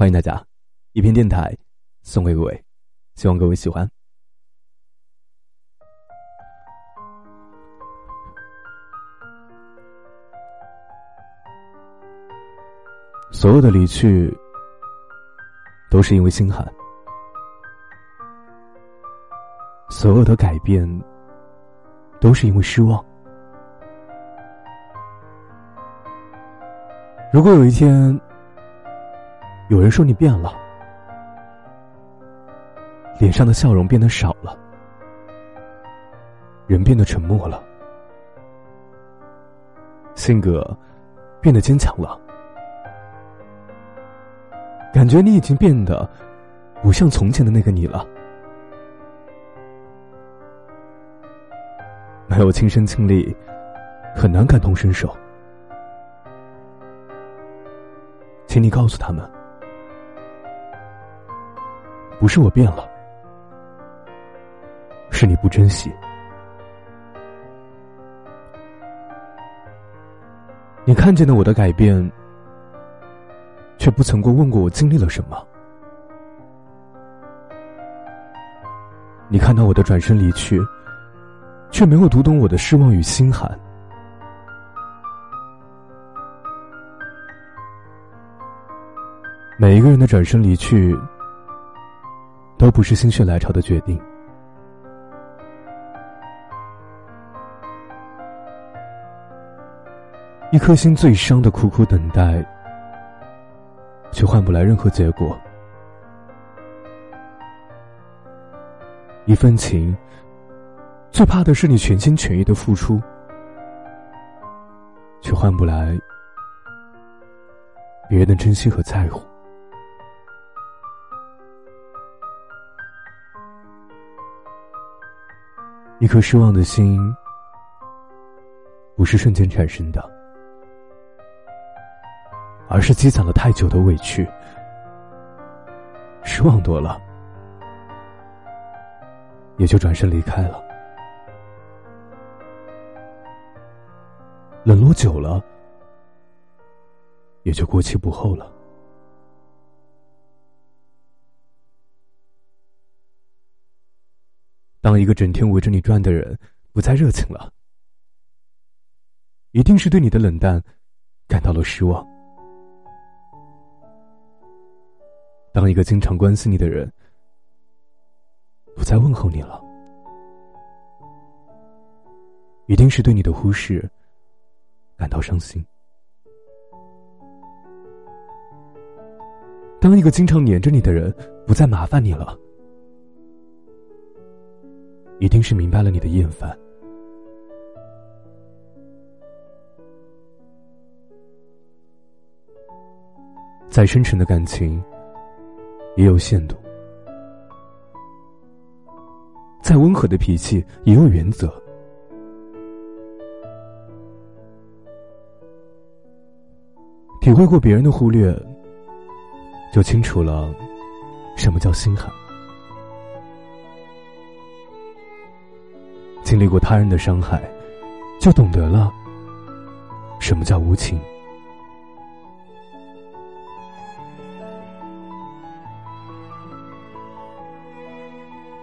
欢迎大家，一篇电台送给各位，希望各位喜欢。所有的离去，都是因为心寒；所有的改变，都是因为失望。如果有一天，有人说你变了，脸上的笑容变得少了，人变得沉默了，性格变得坚强了，感觉你已经变得不像从前的那个你了。没有亲身经历，很难感同身受。请你告诉他们，不是我变了，是你不珍惜。你看见了我的改变，却不曾过问过我经历了什么。你看到我的转身离去，却没有读懂我的失望与心寒。每一个人的转身离去，都不是心血来潮的决定。一颗心最伤的苦苦等待，却换不来任何结果。一份情，最怕的是你全心全意的付出，却换不来别人的珍惜和在乎。一颗失望的心，不是瞬间产生的，而是积攒了太久的委屈。失望多了，也就转身离开了；冷落久了，也就过期不候了。当一个整天围着你转的人不再热情了，一定是对你的冷淡感到了失望。当一个经常关心你的人不再问候你了，一定是对你的忽视感到伤心。当一个经常黏着你的人不再麻烦你了。一定是明白了你的厌烦。再深沉的感情，也有限度；再温和的脾气，也有原则。体会过别人的忽略，就清楚了什么叫心寒。经历过他人的伤害，就懂得了什么叫无情。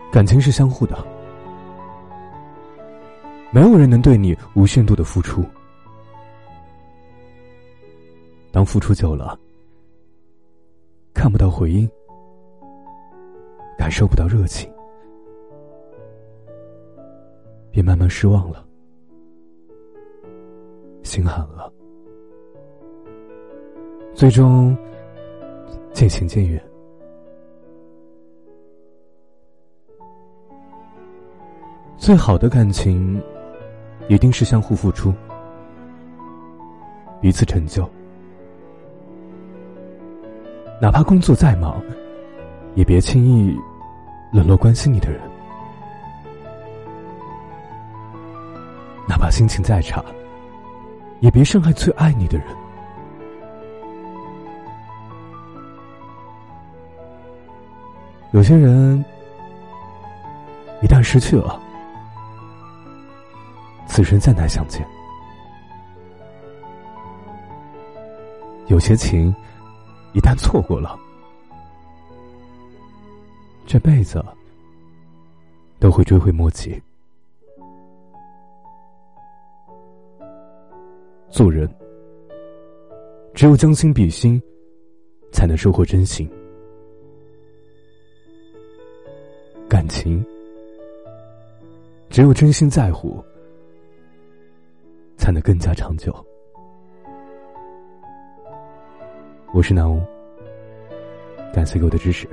感情是相互的，没有人能对你无限度的付出。当付出久了，看不到回应，感受不到热情。也慢慢失望了，心寒了，最终渐行渐远。最好的感情，一定是相互付出，彼此成就。哪怕工作再忙，也别轻易冷落关心你的人。哪怕心情再差，也别伤害最爱你的人。有些人一旦失去了，此生再难相见；有些情一旦错过了，这辈子都会追悔莫及。做人，只有将心比心，才能收获真心。感情，只有真心在乎，才能更加长久。我是南屋，感谢各位的支持。